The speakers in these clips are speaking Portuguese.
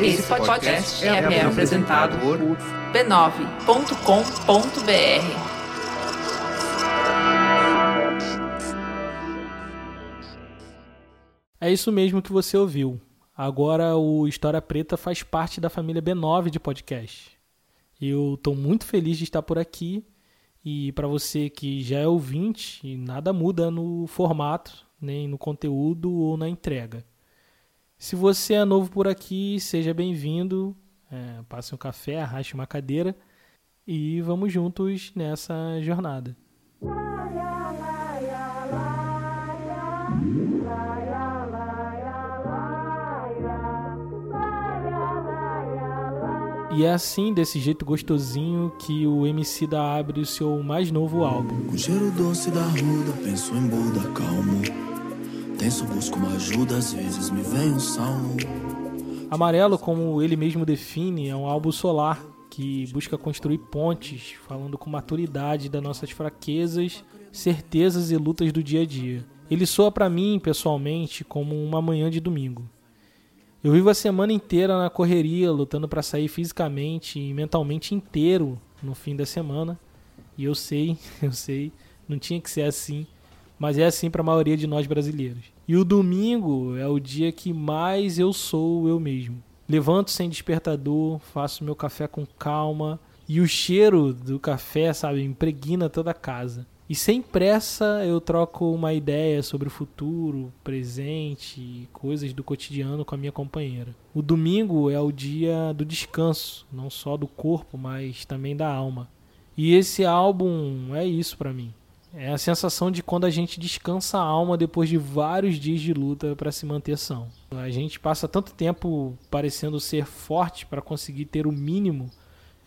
Esse podcast é, é apresentado por b9.com.br. É isso mesmo que você ouviu. Agora o História Preta faz parte da família B9 de podcast. Eu estou muito feliz de estar por aqui e para você que já é ouvinte, nada muda no formato, nem no conteúdo ou na entrega. Se você é novo por aqui, seja bem-vindo. É, passe um café, arraste uma cadeira e vamos juntos nessa jornada. E é assim, desse jeito gostosinho, que o MC da abre o seu mais novo álbum. Cheiro doce da ruda, penso em Buda, calmo. Tenso, busco uma ajuda, às vezes me vem um salmo. Amarelo, como ele mesmo define, é um álbum solar que busca construir pontes, falando com maturidade das nossas fraquezas, certezas e lutas do dia a dia. Ele soa para mim, pessoalmente, como uma manhã de domingo. Eu vivo a semana inteira na correria, lutando para sair fisicamente e mentalmente inteiro no fim da semana. E eu sei, eu sei, não tinha que ser assim, mas é assim para a maioria de nós brasileiros. E o domingo é o dia que mais eu sou eu mesmo. Levanto sem despertador, faço meu café com calma e o cheiro do café, sabe, impregna toda a casa. E sem pressa eu troco uma ideia sobre o futuro, presente e coisas do cotidiano com a minha companheira. O domingo é o dia do descanso, não só do corpo, mas também da alma. E esse álbum é isso para mim. É a sensação de quando a gente descansa a alma depois de vários dias de luta para se manter são. A gente passa tanto tempo parecendo ser forte para conseguir ter o mínimo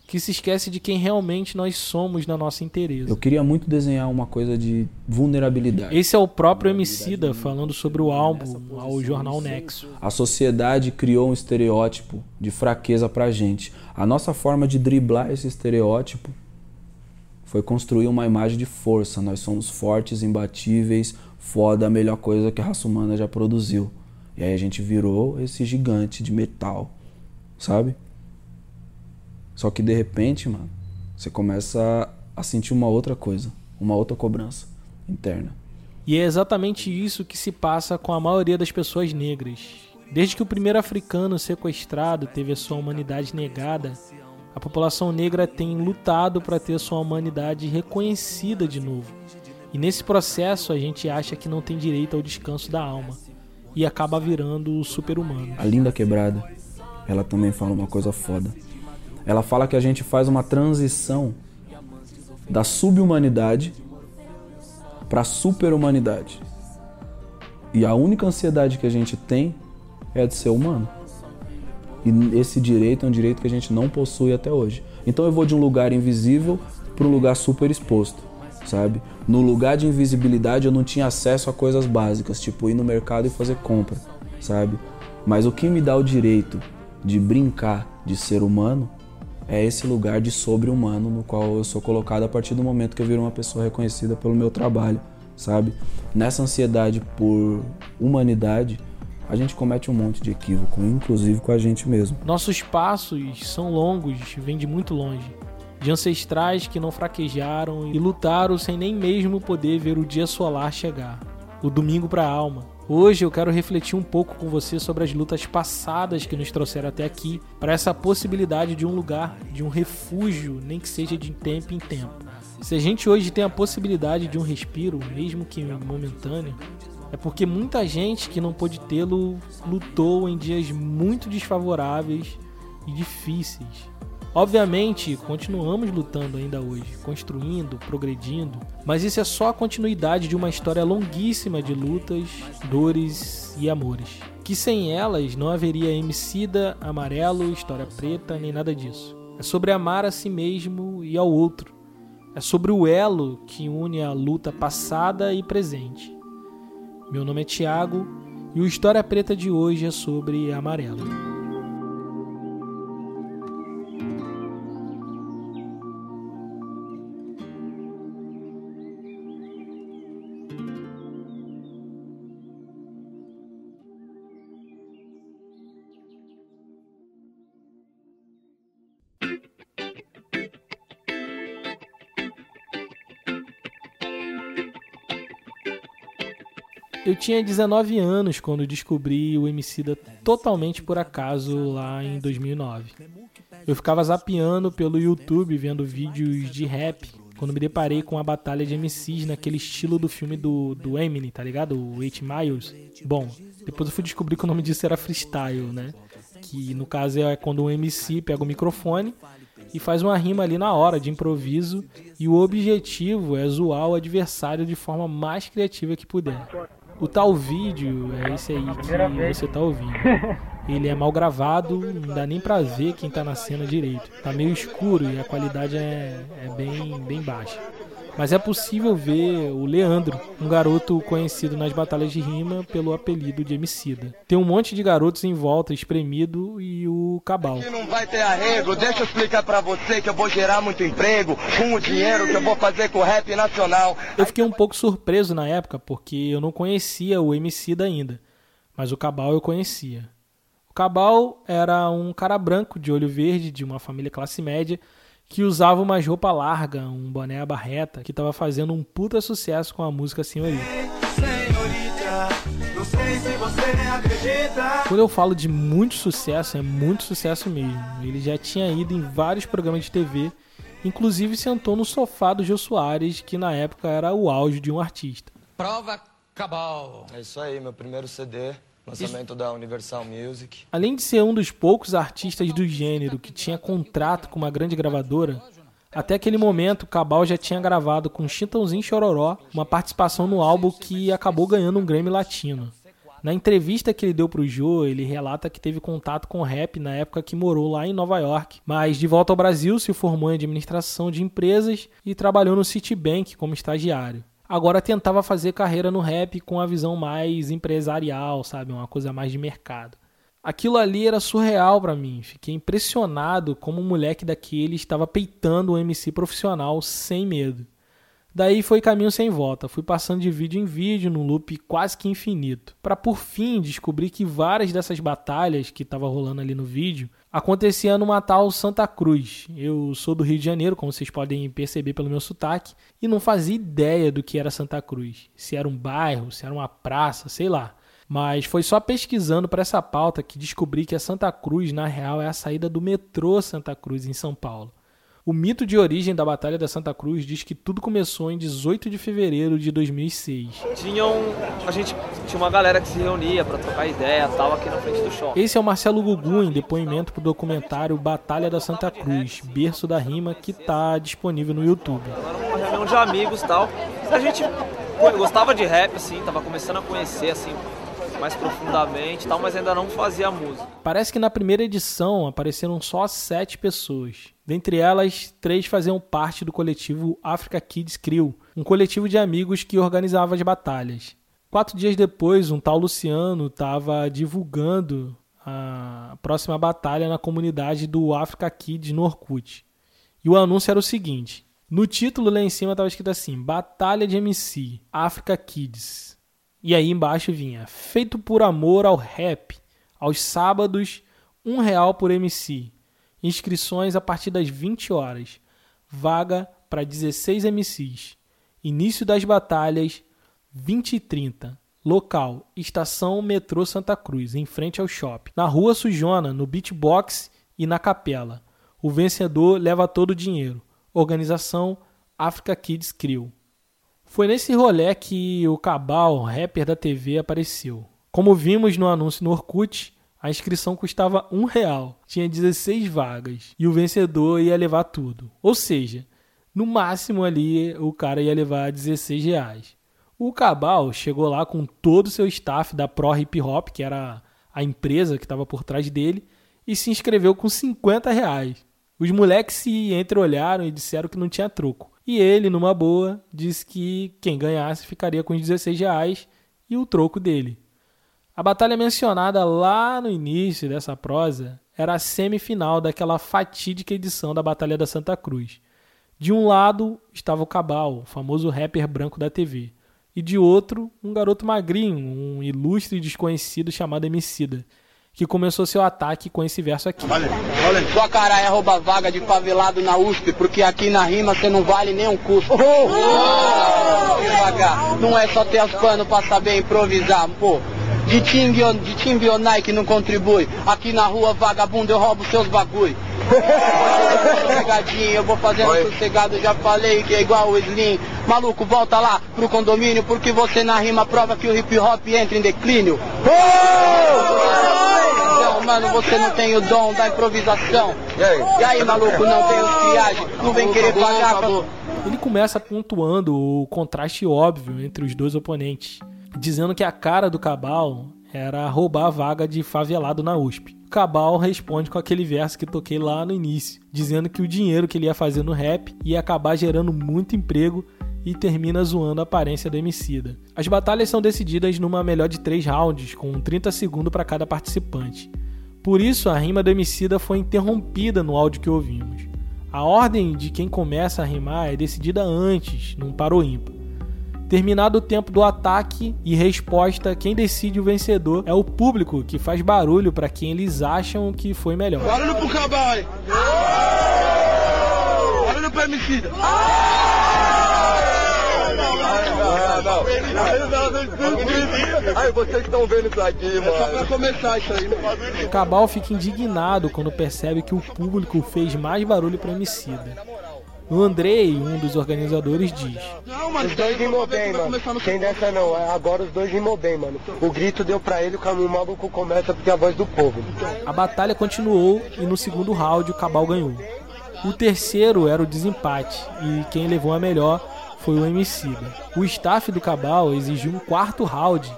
que se esquece de quem realmente nós somos na nossa inteireza. Eu queria muito desenhar uma coisa de vulnerabilidade. Esse é o próprio Emicida falando sobre o álbum ao jornal Nexo. A sociedade criou um estereótipo de fraqueza pra gente. A nossa forma de driblar esse estereótipo foi construir uma imagem de força. Nós somos fortes, imbatíveis, foda, a melhor coisa que a raça humana já produziu. E aí a gente virou esse gigante de metal, sabe? Só que de repente, mano, você começa a sentir uma outra coisa, uma outra cobrança interna. E é exatamente isso que se passa com a maioria das pessoas negras. Desde que o primeiro africano sequestrado teve a sua humanidade negada, a população negra tem lutado para ter sua humanidade reconhecida de novo. E nesse processo a gente acha que não tem direito ao descanso da alma e acaba virando o super-humano. A Linda Quebrada, ela também fala uma coisa foda. Ela fala que a gente faz uma transição da subhumanidade para superhumanidade. E a única ansiedade que a gente tem é de ser humano. E esse direito é um direito que a gente não possui até hoje. Então eu vou de um lugar invisível para um lugar super exposto, sabe? No lugar de invisibilidade eu não tinha acesso a coisas básicas, tipo ir no mercado e fazer compra, sabe? Mas o que me dá o direito de brincar de ser humano é esse lugar de sobre-humano no qual eu sou colocado a partir do momento que eu viro uma pessoa reconhecida pelo meu trabalho, sabe? Nessa ansiedade por humanidade, a gente comete um monte de equívoco, inclusive com a gente mesmo. Nossos passos são longos, vêm de muito longe. De ancestrais que não fraquejaram e lutaram sem nem mesmo poder ver o dia solar chegar. O domingo para a alma, Hoje eu quero refletir um pouco com você sobre as lutas passadas que nos trouxeram até aqui, para essa possibilidade de um lugar, de um refúgio, nem que seja de tempo em tempo. Se a gente hoje tem a possibilidade de um respiro, mesmo que momentâneo, é porque muita gente que não pôde tê-lo lutou em dias muito desfavoráveis e difíceis. Obviamente, continuamos lutando ainda hoje, construindo, progredindo, mas isso é só a continuidade de uma história longuíssima de lutas, dores e amores. Que sem elas não haveria Emicida, Amarelo, História Preta, nem nada disso. É sobre amar a si mesmo e ao outro. É sobre o elo que une a luta passada e presente. Meu nome é Tiago e o História Preta de hoje é sobre Amarelo. Tinha 19 anos quando descobri o Emicida totalmente por acaso lá em 2009. Eu ficava zapeando pelo YouTube vendo vídeos de rap quando me deparei com a batalha de MCs naquele estilo do filme do, do Eminem, tá ligado? O 8 Miles. Bom, depois eu fui descobrir que o nome disso era freestyle, né? Que no caso é quando um MC pega o microfone e faz uma rima ali na hora de improviso e o objetivo é zoar o adversário de forma mais criativa que puder. O tal vídeo é esse aí que você tá ouvindo. Ele é mal gravado, não dá nem pra ver quem tá na cena direito. Tá meio escuro e a qualidade é, é bem, bem baixa. Mas é possível ver o Leandro, um garoto conhecido nas batalhas de rima pelo apelido de Emicida. Tem um monte de garotos em volta, espremido, e o Cabal. Aqui não vai ter arrego, deixa eu explicar pra você que eu vou gerar muito emprego com o dinheiro que eu vou fazer com o rap nacional. Eu fiquei um pouco surpreso na época, porque eu não conhecia o Emicida ainda, mas o Cabal eu conhecia. O Cabal era um cara branco, de olho verde, de uma família classe média, que usava uma roupa larga, um boné à barreta, que estava fazendo um puta sucesso com a música Senhorita. Quando eu falo de muito sucesso, é muito sucesso mesmo. Ele já tinha ido em vários programas de TV, inclusive sentou no sofá do Gil Soares, que na época era o auge de um artista. Prova Cabal. É isso aí, meu primeiro CD. Lançamento da Universal Music. Além de ser um dos poucos artistas do gênero que tinha contrato com uma grande gravadora, até aquele momento Cabal já tinha gravado com Chitãozinho Chororó uma participação no álbum que acabou ganhando um Grammy Latino. Na entrevista que ele deu pro Joe, ele relata que teve contato com rap na época que morou lá em Nova York, mas de volta ao Brasil se formou em administração de empresas e trabalhou no Citibank como estagiário agora tentava fazer carreira no rap com a visão mais empresarial, sabe? Uma coisa mais de mercado. Aquilo ali era surreal para mim. Fiquei impressionado como um moleque daquele estava peitando um MC profissional sem medo. Daí foi caminho sem volta, fui passando de vídeo em vídeo num loop quase que infinito, para por fim descobrir que várias dessas batalhas que estava rolando ali no vídeo acontecia numa tal Santa Cruz. Eu sou do Rio de Janeiro, como vocês podem perceber pelo meu sotaque, e não fazia ideia do que era Santa Cruz, se era um bairro, se era uma praça, sei lá. Mas foi só pesquisando para essa pauta que descobri que a Santa Cruz, na real, é a saída do metrô Santa Cruz em São Paulo. O mito de origem da Batalha da Santa Cruz diz que tudo começou em 18 de fevereiro de 2006. Tinham, a gente tinha uma galera que se reunia para trocar ideia, tal, aqui na frente do shopping. Esse é o Marcelo Gugu em depoimento pro documentário Batalha da Santa Cruz, berço da rima, que tá disponível no YouTube. Era uma reunião de amigos, tal. A gente gostava de rap assim, tava começando a conhecer assim mais profundamente tal, mas ainda não fazia música. Parece que na primeira edição apareceram só sete pessoas. Dentre elas, três faziam parte do coletivo Africa Kids Crew, um coletivo de amigos que organizava as batalhas. Quatro dias depois, um tal Luciano estava divulgando a próxima batalha na comunidade do Africa Kids no Orkut. E o anúncio era o seguinte: no título lá em cima estava escrito assim: Batalha de MC, Africa Kids. E aí embaixo vinha: feito por amor ao rap, aos sábados, um real por MC. Inscrições a partir das 20 horas. Vaga para 16 MCs. Início das batalhas 20 e 30. Local: Estação Metrô Santa Cruz, em frente ao shopping. Na Rua Sujona, no Beatbox e na Capela. O vencedor leva todo o dinheiro. Organização Africa Kids Crew. Foi nesse rolê que o Cabal, rapper da TV, apareceu. Como vimos no anúncio no Orkut, a inscrição custava um real, tinha 16 vagas e o vencedor ia levar tudo. Ou seja, no máximo ali o cara ia levar 16 reais. O Cabal chegou lá com todo o seu staff da Pro Hip Hop, que era a empresa que estava por trás dele, e se inscreveu com 50 reais. Os moleques se entreolharam e disseram que não tinha troco. E ele, numa boa, disse que quem ganhasse ficaria com os 16 reais e o troco dele. A batalha mencionada lá no início dessa prosa era a semifinal daquela fatídica edição da Batalha da Santa Cruz. De um lado estava o Cabal, o famoso rapper branco da TV, e de outro, um garoto magrinho, um ilustre desconhecido chamado Emicida, que começou seu ataque com esse verso aqui. Vale, vale. Sua cara é rouba vaga de favelado na USP, porque aqui na rima você não vale nem um custo. Oh, oh, oh. devagar. Não é só ter as panos pra saber improvisar, pô. De time, de time ou Nike não contribui. Aqui na rua, vagabundo, eu roubo seus bagulho. Sossegadinho, eu vou fazendo Oi. sossegado, já falei que é igual o Slim. Maluco, volta lá pro condomínio, porque você na rima prova que o hip hop entra em declínio. Então, mano, você não tem o dom da improvisação. E aí? E aí, maluco, não tem os criagem, não vem querer pagar pra... Ele começa pontuando o contraste óbvio entre os dois oponentes, dizendo que a cara do Cabal era roubar a vaga de favelado na USP. Cabal responde com aquele verso que toquei lá no início, dizendo que o dinheiro que ele ia fazer no rap ia acabar gerando muito emprego e termina zoando a aparência do Emicida. As batalhas são decididas numa melhor de 3 rounds, com 30 segundos para cada participante. Por isso, a rima do Emicida foi interrompida no áudio que ouvimos. A ordem de quem começa a rimar é decidida antes, num par ou ímpar. Terminado o tempo do ataque e resposta, quem decide o vencedor é o público, que faz barulho para quem eles acham que foi melhor. Barulho pro cabal aí. Barulho pro homicida. Aí vocês estão vendo isso aqui, É só pra mano. começar isso aí, mano. Cabal fica indignado quando percebe que o público fez mais barulho para Emicida. O Andrei, um dos organizadores, diz: Não, mano, Os dois rimou bem, mano. Sem dessa não, é, agora os dois rimou bem, mano. O grito deu pra ele, o caminho maluco começa porque é a voz do povo. A batalha continuou e no segundo round o Cabal ganhou. O terceiro era o desempate e quem levou a melhor foi o Emicida. O staff do Cabal exigiu um quarto round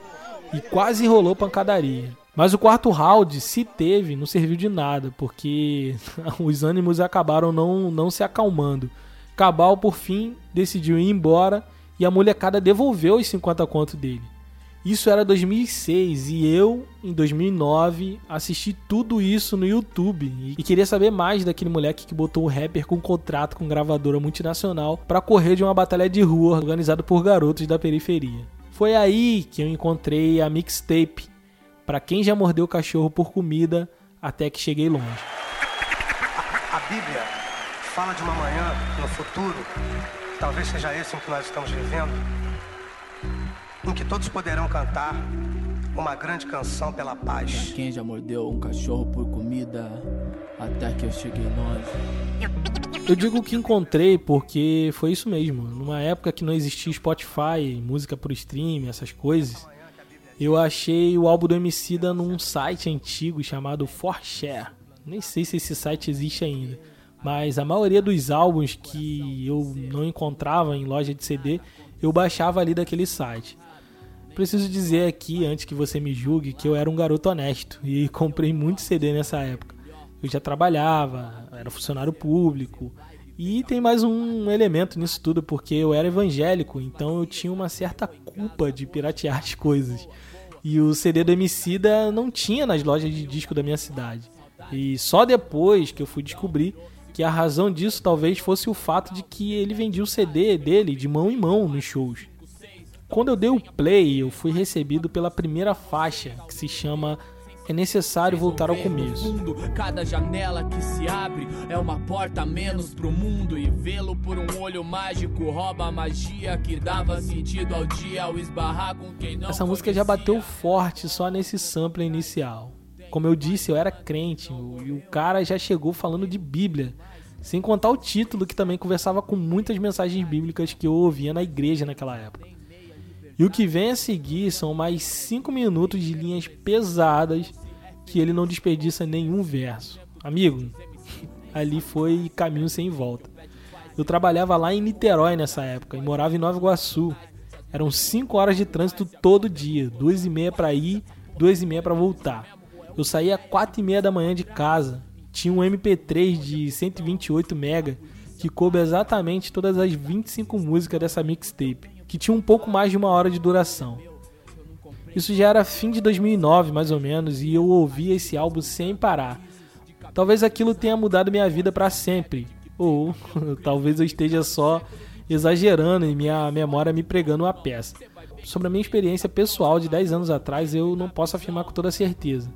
e quase rolou pancadaria. Mas o quarto round, se teve, não serviu de nada, porque os ânimos acabaram não, não se acalmando. Cabal, por fim, decidiu ir embora e a molecada devolveu os 50 contos dele. Isso era 2006 e eu, em 2009, assisti tudo isso no YouTube e queria saber mais daquele moleque que botou o rapper com contrato com gravadora multinacional para correr de uma batalha de rua organizada por garotos da periferia. Foi aí que eu encontrei a mixtape para quem já mordeu o cachorro por comida até que cheguei longe. A Bíblia fala de uma manhã no futuro, talvez seja esse em que nós estamos vivendo, em que todos poderão cantar uma grande canção pela paz. Quem já mordeu um cachorro por comida até que eu cheguei longe. Eu digo que encontrei porque foi isso mesmo. Numa época que não existia Spotify, música por stream, essas coisas, eu achei o álbum do Emicida num site antigo chamado Forshare. Nem sei se esse site existe ainda, mas a maioria dos álbuns que eu não encontrava em loja de CD, eu baixava ali daquele site. Preciso dizer aqui, antes que você me julgue, que eu era um garoto honesto e comprei muito CD nessa época. Eu já trabalhava, era funcionário público. E tem mais um elemento nisso tudo, porque eu era evangélico, então eu tinha uma certa culpa de piratear as coisas. E o CD do Emicida não tinha nas lojas de disco da minha cidade. E só depois que eu fui descobrir que a razão disso talvez fosse o fato de que ele vendia o CD dele de mão em mão nos shows. Quando eu dei o play, eu fui recebido pela primeira faixa, que se chama É Necessário Voltar ao Começo. Cada janela que se abre é uma porta menos pro mundo e vê-lo por um olho mágico rouba a magia que dava sentido ao dia ao esbarrar com quem não Essa música já bateu forte só nesse sample inicial. Como eu disse, eu era crente e o cara já chegou falando de Bíblia. Sem contar o título, que também conversava com muitas mensagens bíblicas que eu ouvia na igreja naquela época. E o que vem a seguir são mais 5 minutos de linhas pesadas que ele não desperdiça nenhum verso. Amigo, ali foi caminho sem volta. Eu trabalhava lá em Niterói nessa época e morava em Nova Iguaçu. Eram 5 horas de trânsito todo dia, duas e meia para ir, duas e meia para voltar. Eu saía 4 e meia da manhã de casa. Tinha um MP3 de 128 mega que coube exatamente todas as 25 músicas dessa mixtape, que tinha um pouco mais de uma hora de duração. Isso já era fim de 2009, mais ou menos, e eu ouvia esse álbum sem parar. Talvez aquilo tenha mudado minha vida para sempre, ou talvez eu esteja só exagerando e minha memória me pregando uma peça. Sobre a minha experiência pessoal de 10 anos atrás, eu não posso afirmar com toda certeza.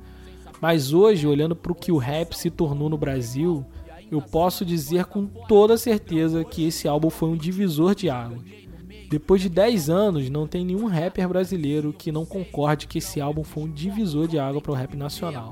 Mas hoje, olhando para o que o rap se tornou no Brasil, eu posso dizer com toda certeza que esse álbum foi um divisor de águas. Depois de 10 anos, não tem nenhum rapper brasileiro que não concorde que esse álbum foi um divisor de água para o rap nacional.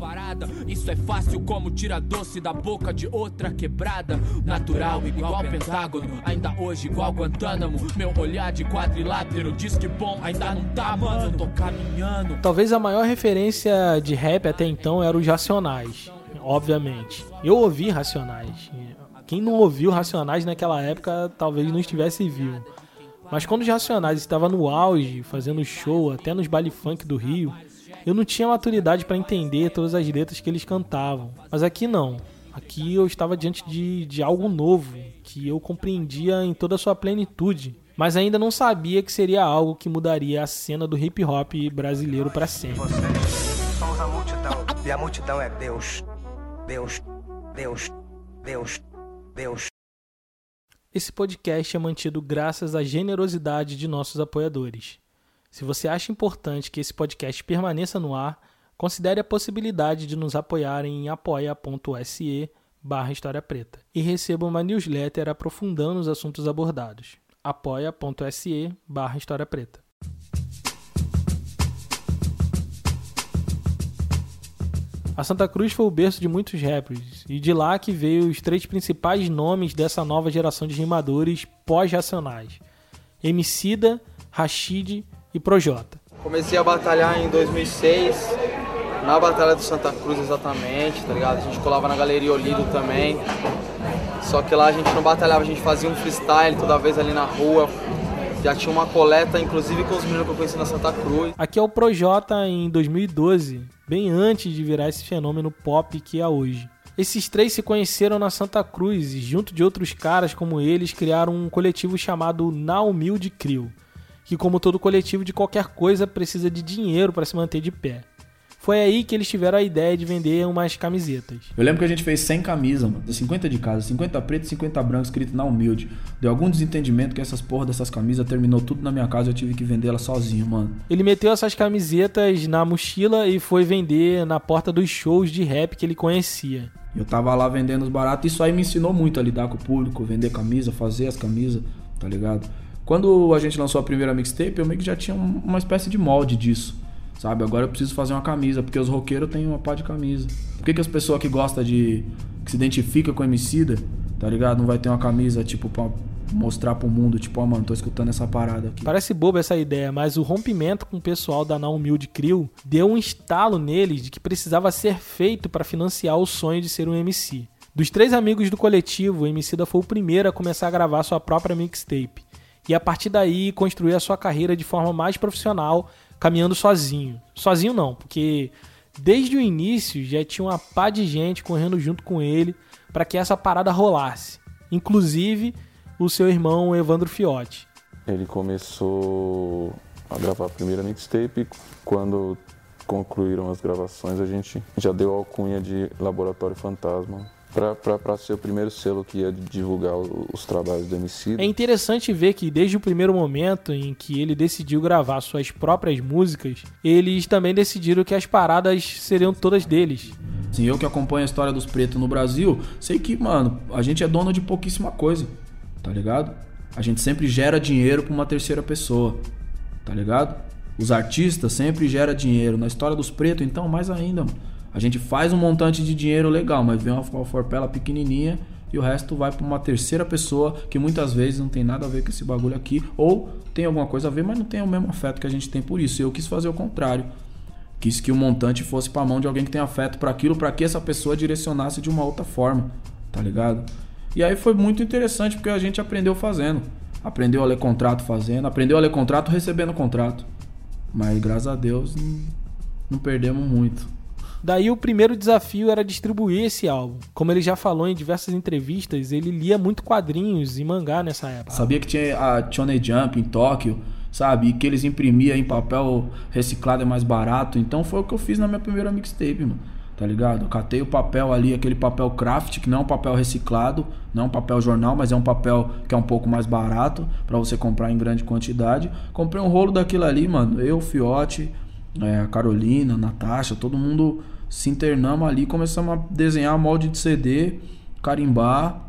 Isso é fácil como tirar doce da boca de outra quebrada. Natural, igual pentágono, ainda hoje igual Guantánamo. Meu olhar de quadrilátero diz que bom ainda não tá, mano. Tô caminhando. Talvez a maior referência de rap até então era os Racionais, obviamente. Eu ouvi Racionais. Quem não ouviu Racionais naquela época talvez não estivesse vivo. Mas quando os Racionais estavam no auge, fazendo show até nos baile funk do Rio, eu não tinha maturidade para entender todas as letras que eles cantavam. Mas aqui não. Aqui eu estava diante de, de algo novo, que eu compreendia em toda a sua plenitude. Mas ainda não sabia que seria algo que mudaria a cena do hip hop brasileiro para sempre. Vocês somos a multidão. E a multidão é Deus. Deus. Deus. Deus. Deus. Esse podcast é mantido graças à generosidade de nossos apoiadores. Se você acha importante que esse podcast permaneça no ar, considere a possibilidade de nos apoiar em apoia.se barra História Preta e receba uma newsletter aprofundando os assuntos abordados. apoia.se barra História Preta. A Santa Cruz foi o berço de muitos rappers, e de lá que veio os três principais nomes dessa nova geração de rimadores pós-racionais: Emicida, Rashid e Projota. Comecei a batalhar em 2006, na Batalha do Santa Cruz exatamente, tá ligado? A gente colava na Galeria Olido também. Só que lá a gente não batalhava, a gente fazia um freestyle toda vez ali na rua. Já tinha uma coleta, inclusive com os meninos que eu conheci na Santa Cruz. Aqui é o Projota em 2012, bem antes de virar esse fenômeno pop que é hoje. Esses três se conheceram na Santa Cruz e, junto de outros caras como eles, criaram um coletivo chamado Na Humilde Crio, que, como todo coletivo de qualquer coisa, precisa de dinheiro para se manter de pé. Foi aí que eles tiveram a ideia de vender umas camisetas. Eu lembro que a gente fez 100 camisas, mano. 50 de casa, 50 preto e 50 branco, escrito na humilde. Deu algum desentendimento que essas porra dessas camisas terminou tudo na minha casa e eu tive que vender ela sozinho, mano. Ele meteu essas camisetas na mochila e foi vender na porta dos shows de rap que ele conhecia. Eu tava lá vendendo os baratos, isso aí me ensinou muito a lidar com o público, vender camisa, fazer as camisas, tá ligado? Quando a gente lançou a primeira mixtape, eu meio que já tinha uma espécie de molde disso. Sabe, agora eu preciso fazer uma camisa, porque os roqueiros têm uma pá de camisa. Por que, que as pessoas que gostam de. que se identifica com Emicida, tá ligado? Não vai ter uma camisa, tipo, pra mostrar pro mundo, tipo, ó, oh, mano, tô escutando essa parada aqui. Parece boba essa ideia, mas o rompimento com o pessoal da Na Humilde Crew deu um estalo neles de que precisava ser feito para financiar o sonho de ser um MC. Dos três amigos do coletivo, o Emicida foi o primeiro a começar a gravar sua própria mixtape. E a partir daí construir a sua carreira de forma mais profissional caminhando sozinho. Sozinho não, porque desde o início já tinha uma pá de gente correndo junto com ele para que essa parada rolasse. Inclusive o seu irmão Evandro Fiotti. Ele começou a gravar a primeira mixtape quando concluíram as gravações, a gente já deu a alcunha de Laboratório Fantasma para ser o primeiro selo que ia divulgar os trabalhos do MC. É interessante ver que desde o primeiro momento em que ele decidiu gravar suas próprias músicas, eles também decidiram que as paradas seriam todas deles. Sim, eu que acompanho a história dos pretos no Brasil, sei que, mano, a gente é dono de pouquíssima coisa, tá ligado? A gente sempre gera dinheiro pra uma terceira pessoa, tá ligado? Os artistas sempre geram dinheiro. Na história dos pretos, então, mais ainda, mano. A gente faz um montante de dinheiro legal, mas vem uma forpela pequenininha e o resto vai para uma terceira pessoa que muitas vezes não tem nada a ver com esse bagulho aqui ou tem alguma coisa a ver, mas não tem o mesmo afeto que a gente tem por isso. Eu quis fazer o contrário. Quis que o montante fosse para mão de alguém que tem afeto para aquilo, para que essa pessoa direcionasse de uma outra forma, tá ligado? E aí foi muito interessante porque a gente aprendeu fazendo. Aprendeu a ler contrato fazendo, aprendeu a ler contrato recebendo contrato. Mas graças a Deus não, não perdemos muito. Daí o primeiro desafio era distribuir esse álbum. Como ele já falou em diversas entrevistas, ele lia muito quadrinhos e mangá nessa época. Sabia que tinha a Shonen Jump em Tóquio, sabe? E que eles imprimiam em papel reciclado é mais barato. Então foi o que eu fiz na minha primeira mixtape, mano. Tá ligado? Eu catei o papel ali, aquele papel craft, que não é um papel reciclado, não é um papel jornal, mas é um papel que é um pouco mais barato para você comprar em grande quantidade. Comprei um rolo daquilo ali, mano. Eu, Fiote, é, a Carolina, a Natasha, todo mundo se internamos ali, começamos a desenhar molde de CD, carimbar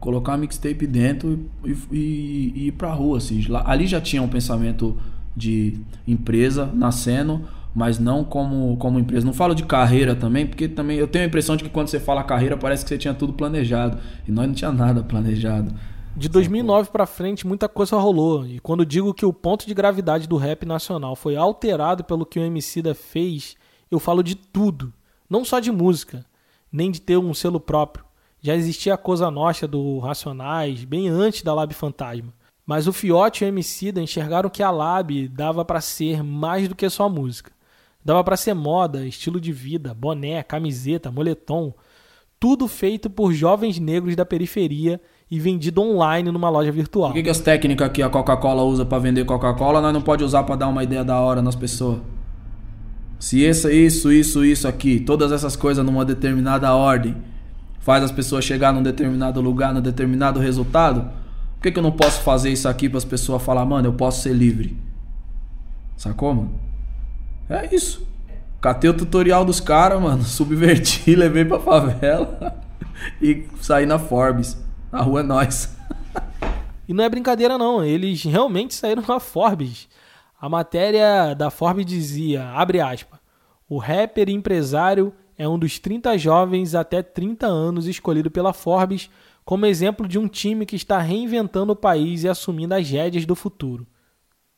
colocar mixtape dentro e, e, e ir pra rua, assim. Ali já tinha um pensamento de empresa nascendo, mas não como, como empresa. Não falo de carreira também, porque também eu tenho a impressão de que quando você fala carreira parece que você tinha tudo planejado. E nós não tinha nada planejado. De 2009 pra frente, muita coisa rolou. E quando digo que o ponto de gravidade do rap nacional foi alterado pelo que o Emicida fez, eu falo de tudo. Não só de música, nem de ter um selo próprio. Já existia a Cosa Nostra do Racionais, bem antes da Lab Fantasma. Mas o Fiote e o Emicida enxergaram que a Lab dava pra ser mais do que só música. Dava pra ser moda, estilo de vida, boné, camiseta, moletom, tudo feito por jovens negros da periferia e vendido online numa loja virtual. O que, que as técnicas que a Coca-Cola usa pra vender Coca-Cola, nós não pode usar pra dar uma ideia da hora nas pessoas? Se essa, isso, isso, isso aqui, todas essas coisas numa determinada ordem, faz as pessoas chegar num determinado lugar, num determinado resultado, por que, que eu não posso fazer isso aqui para as pessoas falar, mano, eu posso ser livre? Sacou, mano? É isso. Catei o tutorial dos caras, mano, subverti, levei pra favela e saí na Forbes. A rua é nós. E não é brincadeira não, eles realmente saíram na Forbes. A matéria da Forbes dizia, abre aspas, o rapper empresário é um dos 30 jovens até 30 anos escolhido pela Forbes como exemplo de um time que está reinventando o país e assumindo as rédeas do futuro.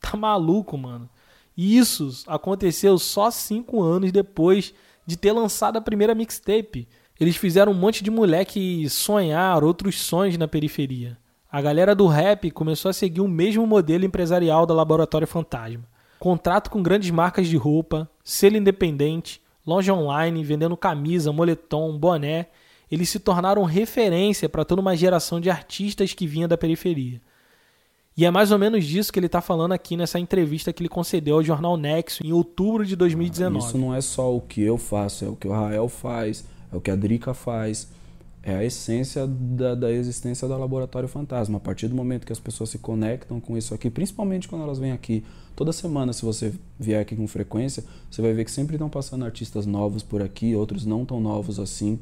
Tá maluco, mano. E isso aconteceu só cinco anos depois de ter lançado a primeira mixtape. Eles fizeram um monte de moleque sonhar outros sonhos na periferia. A galera do rap começou a seguir o mesmo modelo empresarial da Laboratório Fantasma. Contrato com grandes marcas de roupa, selo independente, loja online, vendendo camisa, moletom, boné. Eles se tornaram referência para toda uma geração de artistas que vinha da periferia. E é mais ou menos disso que ele está falando aqui nessa entrevista que ele concedeu ao jornal Nexo em outubro de 2019. Isso não é só o que eu faço, é o que o Rael faz, é o que a Drica faz. É a essência da, da existência da Laboratório Fantasma. A partir do momento que as pessoas se conectam com isso aqui, principalmente quando elas vêm aqui, toda semana, se você vier aqui com frequência, você vai ver que sempre estão passando artistas novos por aqui, outros não tão novos assim.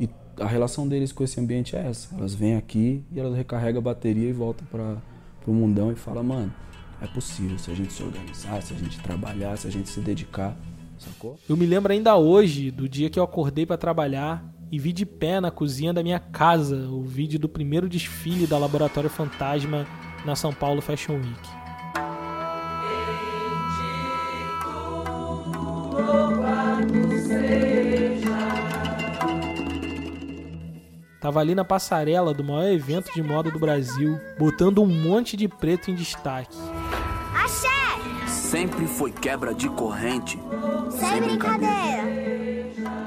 E a relação deles com esse ambiente é essa. Elas vêm aqui e elas recarregam a bateria e voltam para o mundão e falam, mano, é possível se a gente se organizar, se a gente trabalhar, se a gente se dedicar, sacou? Eu me lembro ainda hoje do dia que eu acordei para trabalhar e vi de pé na cozinha da minha casa o vídeo do primeiro desfile da Laboratório Fantasma na São Paulo Fashion Week. Tava ali na passarela do maior evento de moda do Brasil, botando um monte de preto em destaque. Sempre foi quebra de corrente. Sem brincadeira.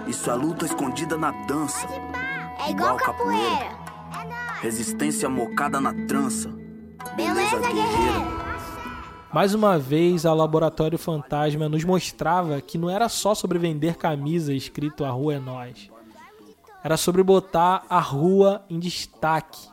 Isso é luta escondida na dança. É igual capoeira. Resistência mocada na trança. Beleza, guerreiro. Mais uma vez, a Laboratório Fantasma nos mostrava que não era só sobre vender camisa escrito A Rua é Nós. Era sobre botar a rua em destaque.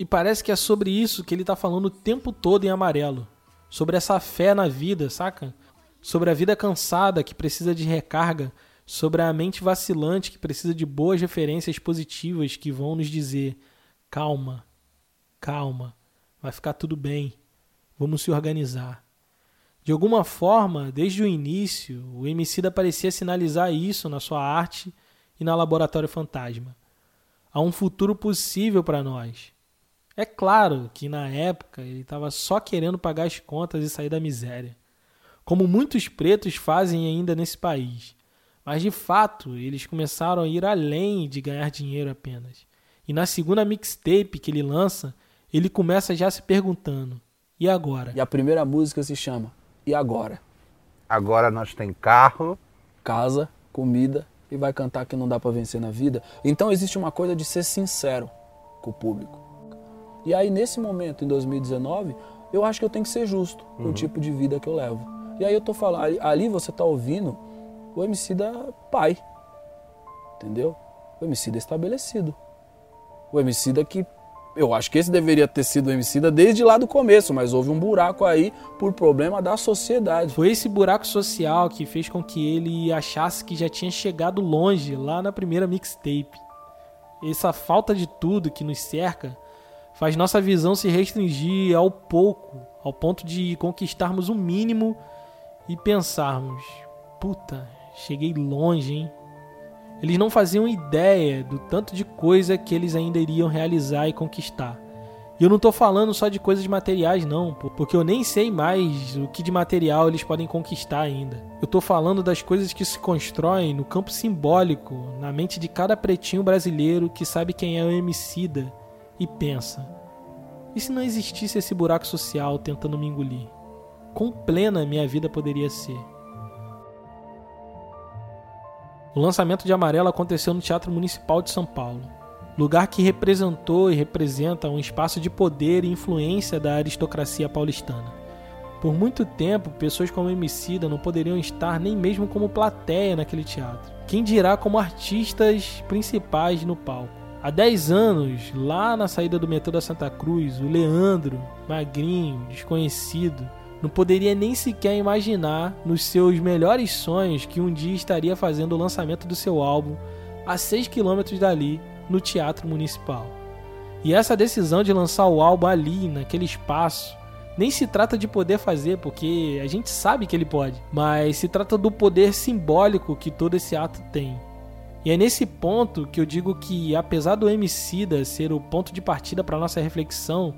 E parece que é sobre isso que ele tá falando o tempo todo em amarelo. Sobre essa fé na vida, saca? Sobre a vida cansada que precisa de recarga. Sobre a mente vacilante que precisa de boas referências positivas que vão nos dizer: calma, calma, vai ficar tudo bem. Vamos se organizar. De alguma forma, desde o início, o Emicida parecia sinalizar isso na sua arte e na Laboratório Fantasma. Há um futuro possível para nós. É claro que na época ele estava só querendo pagar as contas e sair da miséria, como muitos pretos fazem ainda nesse país. Mas de fato, eles começaram a ir além de ganhar dinheiro apenas. E na segunda mixtape que ele lança, ele começa já se perguntando: e agora? E a primeira música se chama E Agora? Agora nós tem carro, Casa, comida e vai cantar que não dá pra vencer na vida. Então existe uma coisa de ser sincero com o público. E aí nesse momento, em 2019, eu acho que eu tenho que ser justo com o tipo de vida que eu levo. E aí eu tô falando, ali, ali você tá ouvindo o MC da pai. Entendeu? O MC da estabelecido. O MC da que eu acho que esse deveria ter sido o MC da desde lá do começo, mas houve um buraco aí por problema da sociedade. Foi esse buraco social que fez com que ele achasse que já tinha chegado longe lá na primeira mixtape. essa falta de tudo que nos cerca faz nossa visão se restringir ao pouco, ao ponto de conquistarmos o mínimo e pensarmos: puta, cheguei longe, hein? Eles não faziam ideia do tanto de coisa que eles ainda iriam realizar e conquistar. E eu não tô falando só de coisas materiais, não, porque eu nem sei mais o que de material eles podem conquistar ainda. Eu tô falando das coisas que se constroem no campo simbólico, na mente de cada pretinho brasileiro que sabe quem é o Emicida e pensa: e se não existisse esse buraco social tentando me engolir? Quão plena minha vida poderia ser? O lançamento de Amarelo aconteceu no Teatro Municipal de São Paulo, lugar que representou e representa um espaço de poder e influência da aristocracia paulistana. Por muito tempo, pessoas como Emicida não poderiam estar nem mesmo como plateia naquele teatro. Quem dirá como artistas principais no palco. Há 10 anos, lá na saída do metrô da Santa Cruz, o Leandro, magrinho, desconhecido, não poderia nem sequer imaginar nos seus melhores sonhos que um dia estaria fazendo o lançamento do seu álbum a 6 quilômetros dali, no Teatro Municipal. E essa decisão de lançar o álbum ali, naquele espaço, nem se trata de poder fazer, porque a gente sabe que ele pode, mas se trata do poder simbólico que todo esse ato tem. E é nesse ponto que eu digo que, apesar do Emicida ser o ponto de partida para nossa reflexão,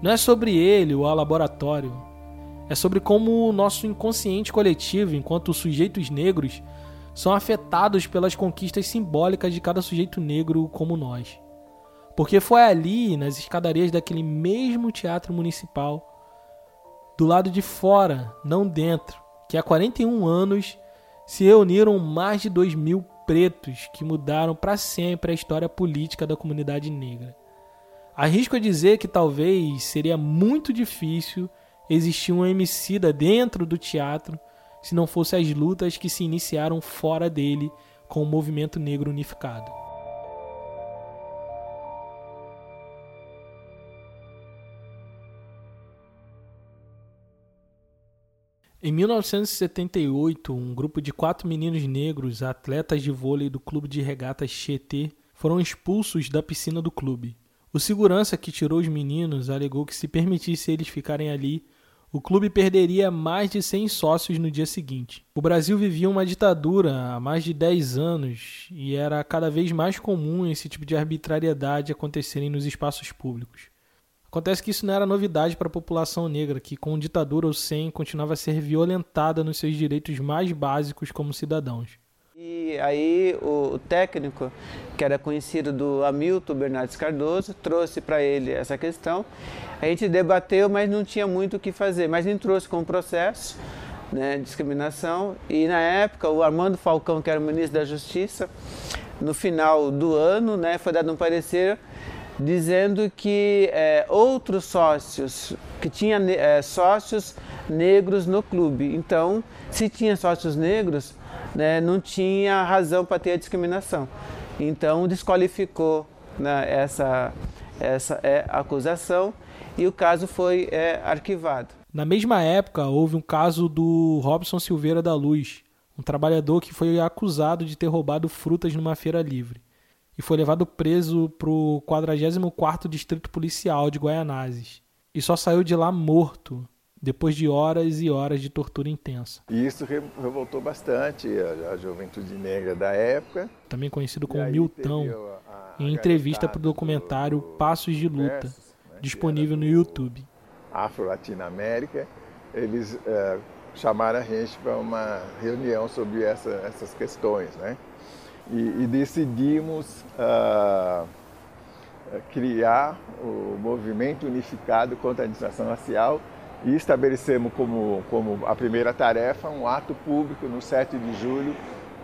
não é sobre ele a laboratório, é sobre como o nosso inconsciente coletivo, enquanto sujeitos negros, são afetados pelas conquistas simbólicas de cada sujeito negro como nós. Porque foi ali, nas escadarias daquele mesmo teatro municipal, do lado de fora, não dentro, que há 41 anos se reuniram mais de 2 mil pretos que mudaram para sempre a história política da comunidade negra. Arrisco a dizer que talvez seria muito difícil existir um homicida dentro do teatro se não fosse as lutas que se iniciaram fora dele com o movimento negro unificado. Em 1978, um grupo de quatro meninos negros, atletas de vôlei do clube de regatas Tietê, foram expulsos da piscina do clube. O segurança que tirou os meninos alegou que se permitisse eles ficarem ali, o clube perderia mais de 100 sócios no dia seguinte. O Brasil vivia uma ditadura há mais de 10 anos e era cada vez mais comum esse tipo de arbitrariedade acontecerem nos espaços públicos. Acontece que isso não era novidade para a população negra, que com ditadura ou sem continuava a ser violentada nos seus direitos mais básicos como cidadãos. E aí o técnico, que era conhecido do Hamilton Bernardes Cardoso, trouxe para ele essa questão. A gente debateu, mas não tinha muito o que fazer. Mas ele trouxe com o processo né, de discriminação. E na época, o Armando Falcão, que era o ministro da Justiça, no final do ano, né, foi dado um parecer dizendo que é, outros sócios, que tinha é, sócios negros no clube. Então, se tinha sócios negros, né, não tinha razão para ter a discriminação. Então desqualificou né, essa, essa é, acusação e o caso foi é, arquivado. Na mesma época, houve um caso do Robson Silveira da Luz, um trabalhador que foi acusado de ter roubado frutas numa feira livre e foi levado preso para o 44º Distrito Policial de Guaianazes e só saiu de lá morto depois de horas e horas de tortura intensa. E isso revoltou bastante a, a juventude negra da época. Também conhecido como Milton, a, a em entrevista para o documentário do, Passos de Luta, né, disponível no YouTube. Afro-Latino-América, eles uh, chamaram a gente para uma reunião sobre essa, essas questões, né? E, e decidimos uh, criar o movimento unificado contra a discriminação racial e estabelecemos como, como a primeira tarefa um ato público no 7 de julho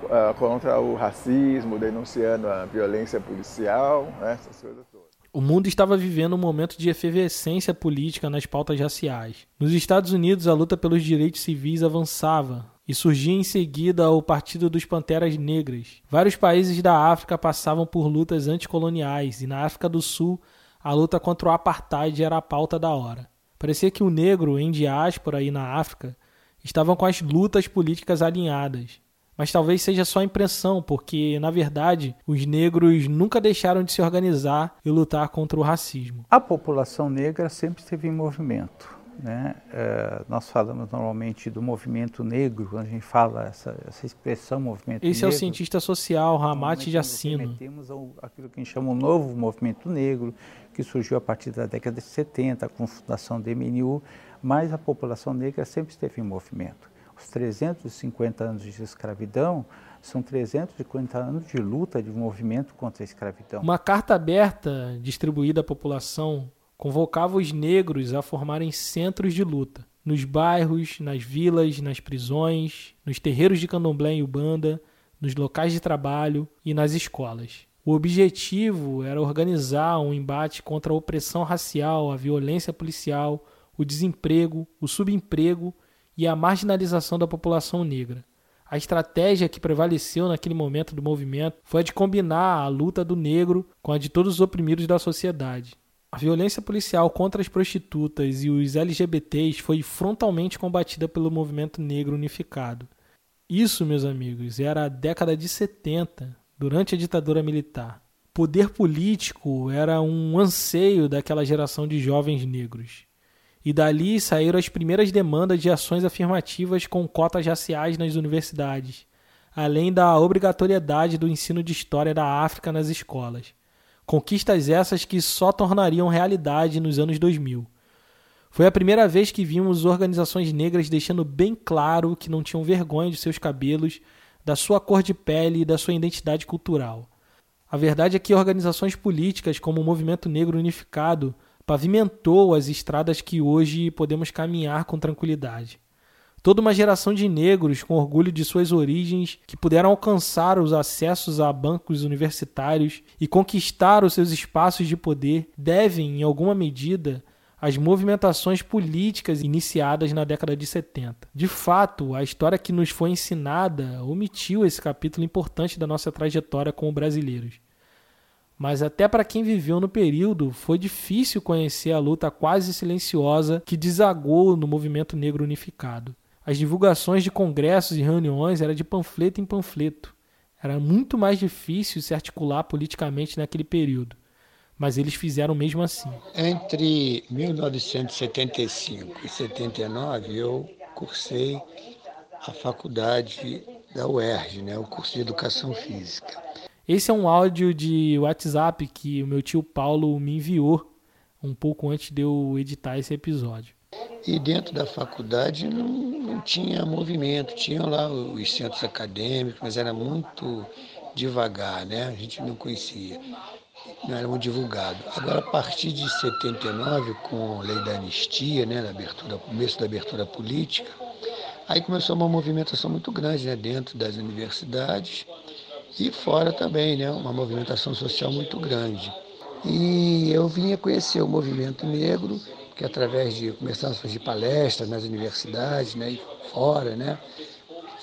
uh, contra o racismo, denunciando a violência policial, né, essas coisas todas. O mundo estava vivendo um momento de efervescência política nas pautas raciais. Nos Estados Unidos, a luta pelos direitos civis avançava e surgia em seguida o Partido dos Panteras Negras. Vários países da África passavam por lutas anticoloniais e na África do Sul, a luta contra o apartheid era a pauta da hora. Parecia que o negro em diáspora e na África estavam com as lutas políticas alinhadas. Mas talvez seja só impressão, porque, na verdade, os negros nunca deixaram de se organizar e lutar contra o racismo. A população negra sempre esteve em movimento. Né? É, nós falamos normalmente do movimento negro, quando a gente fala essa, essa expressão movimento Esse negro. é o cientista social Ramate Jacino. Temos aquilo que a gente chama o novo movimento negro, que surgiu a partir da década de 70, com a fundação do MNU, mas a população negra sempre esteve em movimento. Os 350 anos de escravidão são 350 anos de luta, de movimento contra a escravidão. Uma carta aberta distribuída à população convocava os negros a formarem centros de luta, nos bairros, nas vilas, nas prisões, nos terreiros de candomblé e ubanda, nos locais de trabalho e nas escolas. O objetivo era organizar um embate contra a opressão racial, a violência policial, o desemprego, o subemprego e a marginalização da população negra. A estratégia que prevaleceu naquele momento do movimento foi a de combinar a luta do negro com a de todos os oprimidos da sociedade. A violência policial contra as prostitutas e os LGBTs foi frontalmente combatida pelo movimento negro unificado. Isso, meus amigos, era a década de 70, durante a ditadura militar. Poder político era um anseio daquela geração de jovens negros. E dali saíram as primeiras demandas de ações afirmativas com cotas raciais nas universidades, além da obrigatoriedade do ensino de história da África nas escolas. Conquistas essas que só tornariam realidade nos anos 2000. Foi a primeira vez que vimos organizações negras deixando bem claro que não tinham vergonha de seus cabelos, da sua cor de pele e da sua identidade cultural. A verdade é que organizações políticas como o Movimento Negro Unificado pavimentou as estradas que hoje podemos caminhar com tranquilidade. Toda uma geração de negros com orgulho de suas origens que puderam alcançar os acessos a bancos universitários e conquistar os seus espaços de poder devem, em alguma medida, às movimentações políticas iniciadas na década de 70. De fato, a história que nos foi ensinada omitiu esse capítulo importante da nossa trajetória como brasileiros mas até para quem viveu no período foi difícil conhecer a luta quase silenciosa que desagou no movimento negro unificado. As divulgações de congressos e reuniões eram de panfleto em panfleto. Era muito mais difícil se articular politicamente naquele período, mas eles fizeram mesmo assim. Entre 1975 e 79, eu cursei a faculdade da UERJ, né, o curso de Educação Física. Esse é um áudio de WhatsApp que o meu tio Paulo me enviou um pouco antes de eu editar esse episódio. E dentro da faculdade não, não tinha movimento, tinha lá os centros acadêmicos, mas era muito devagar, né? A gente não conhecia, não era muito divulgado. Agora, a partir de 79, com a lei da anistia, né, da abertura, começo da abertura política, aí começou uma movimentação muito grande né, dentro das universidades e fora também, né, uma movimentação social muito grande. E eu vinha conhecer o movimento negro, que através de começaram a surgir palestras nas universidades, né, e fora, né,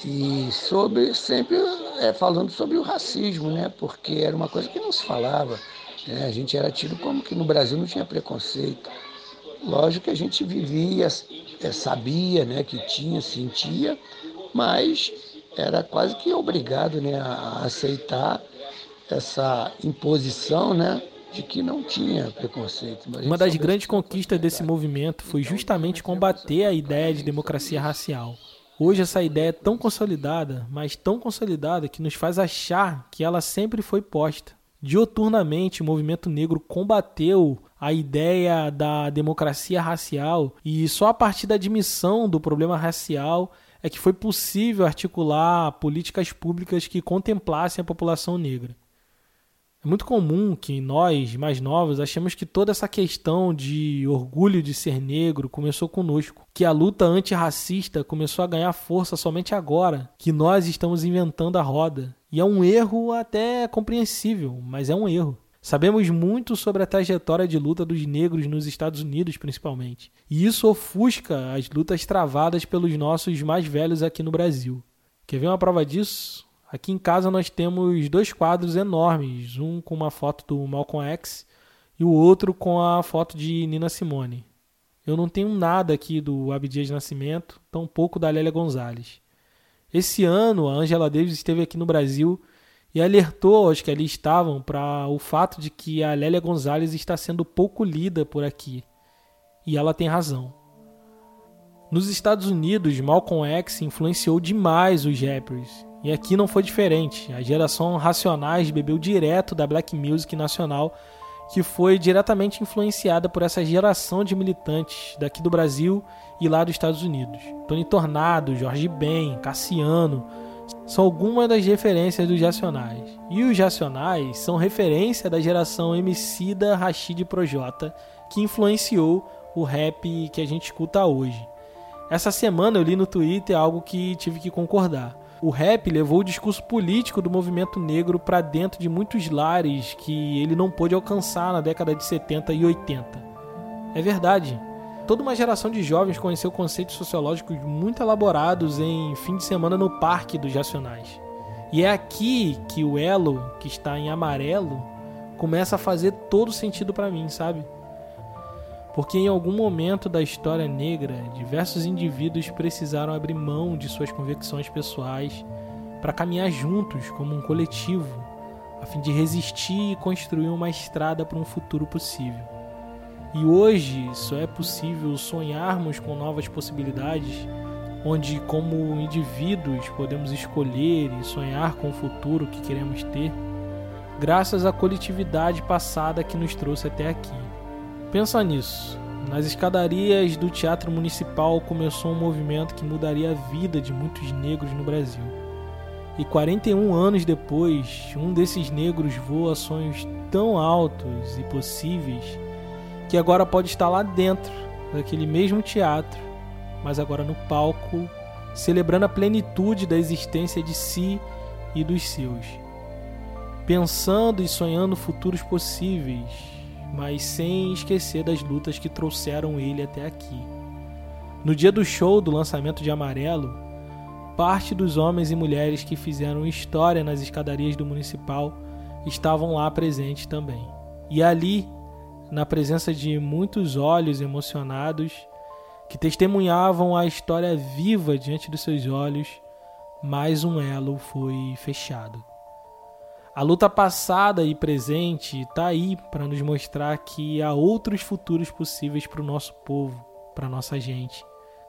e sobre sempre é, falando sobre o racismo, né, porque era uma coisa que não se falava. Né, a gente era tido como que no Brasil não tinha preconceito. Lógico que a gente vivia, é, sabia, né, que tinha, sentia, mas era quase que obrigado né, a aceitar essa imposição né, de que não tinha preconceito. Uma das grandes conquistas desse movimento foi justamente combater a ideia de democracia racial. Hoje essa ideia é tão consolidada, mas tão consolidada que nos faz achar que ela sempre foi posta. Dioturnamente, o movimento negro combateu a ideia da democracia racial e só a partir da admissão do problema racial é que foi possível articular políticas públicas que contemplassem a população negra. É muito comum que nós, mais novos, achemos que toda essa questão de orgulho de ser negro começou conosco, que a luta antirracista começou a ganhar força somente agora, que nós estamos inventando a roda. E é um erro até compreensível, mas é um erro. Sabemos muito sobre a trajetória de luta dos negros nos Estados Unidos, principalmente. E isso ofusca as lutas travadas pelos nossos mais velhos aqui no Brasil. Quer ver uma prova disso? Aqui em casa nós temos dois quadros enormes, um com uma foto do Malcolm X e o outro com a foto de Nina Simone. Eu não tenho nada aqui do Abdias Nascimento, tampouco da Lélia Gonzalez. Esse ano, a Angela Davis esteve aqui no Brasil e alertou aos que ali estavam para o fato de que a Lélia Gonzalez está sendo pouco lida por aqui. E ela tem razão. Nos Estados Unidos, Malcolm X influenciou demais os rappers. E aqui não foi diferente. A geração Racionais bebeu direto da black music nacional, que foi diretamente influenciada por essa geração de militantes daqui do Brasil e lá dos Estados Unidos. Tony Tornado, Jorge Ben, Cassiano, são algumas das referências dos Racionais. E os Racionais são referência da geração Emicida, Rashid Projota, que influenciou o rap que a gente escuta hoje. Essa semana eu li no Twitter algo que tive que concordar. O rap levou o discurso político do movimento negro para dentro de muitos lares que ele não pôde alcançar na década de 70 e 80. É verdade. Toda uma geração de jovens conheceu conceitos sociológicos muito elaborados em fim de semana no Parque dos Racionais. E é aqui que o elo, que está em amarelo, começa a fazer todo sentido para mim, sabe? Porque em algum momento da história negra, diversos indivíduos precisaram abrir mão de suas convicções pessoais para caminhar juntos como um coletivo, a fim de resistir e construir uma estrada para um futuro possível. E hoje só é possível sonharmos com novas possibilidades, onde, como indivíduos, podemos escolher e sonhar com o futuro que queremos ter, graças à coletividade passada que nos trouxe até aqui. Pensa nisso. Nas escadarias do Teatro Municipal começou um movimento que mudaria a vida de muitos negros no Brasil. E 41 anos depois, um desses negros voa sonhos tão altos e possíveis que agora pode estar lá dentro daquele mesmo teatro, mas agora no palco, celebrando a plenitude da existência de si e dos seus. Pensando e sonhando futuros possíveis, mas sem esquecer das lutas que trouxeram ele até aqui. No dia do show do lançamento de Amarelo, parte dos homens e mulheres que fizeram história nas escadarias do Municipal estavam lá presentes também. E ali, na presença de muitos olhos emocionados que testemunhavam a história viva diante dos seus olhos, mais um elo foi fechado. A luta passada e presente está aí para nos mostrar que há outros futuros possíveis para o nosso povo, para nossa gente.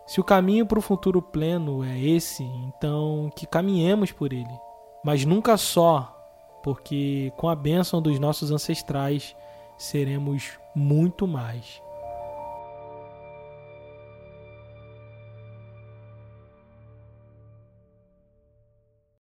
Se o caminho para o futuro pleno é esse, então que caminhemos por ele. Mas nunca só, porque com a bênção dos nossos ancestrais seremos muito mais.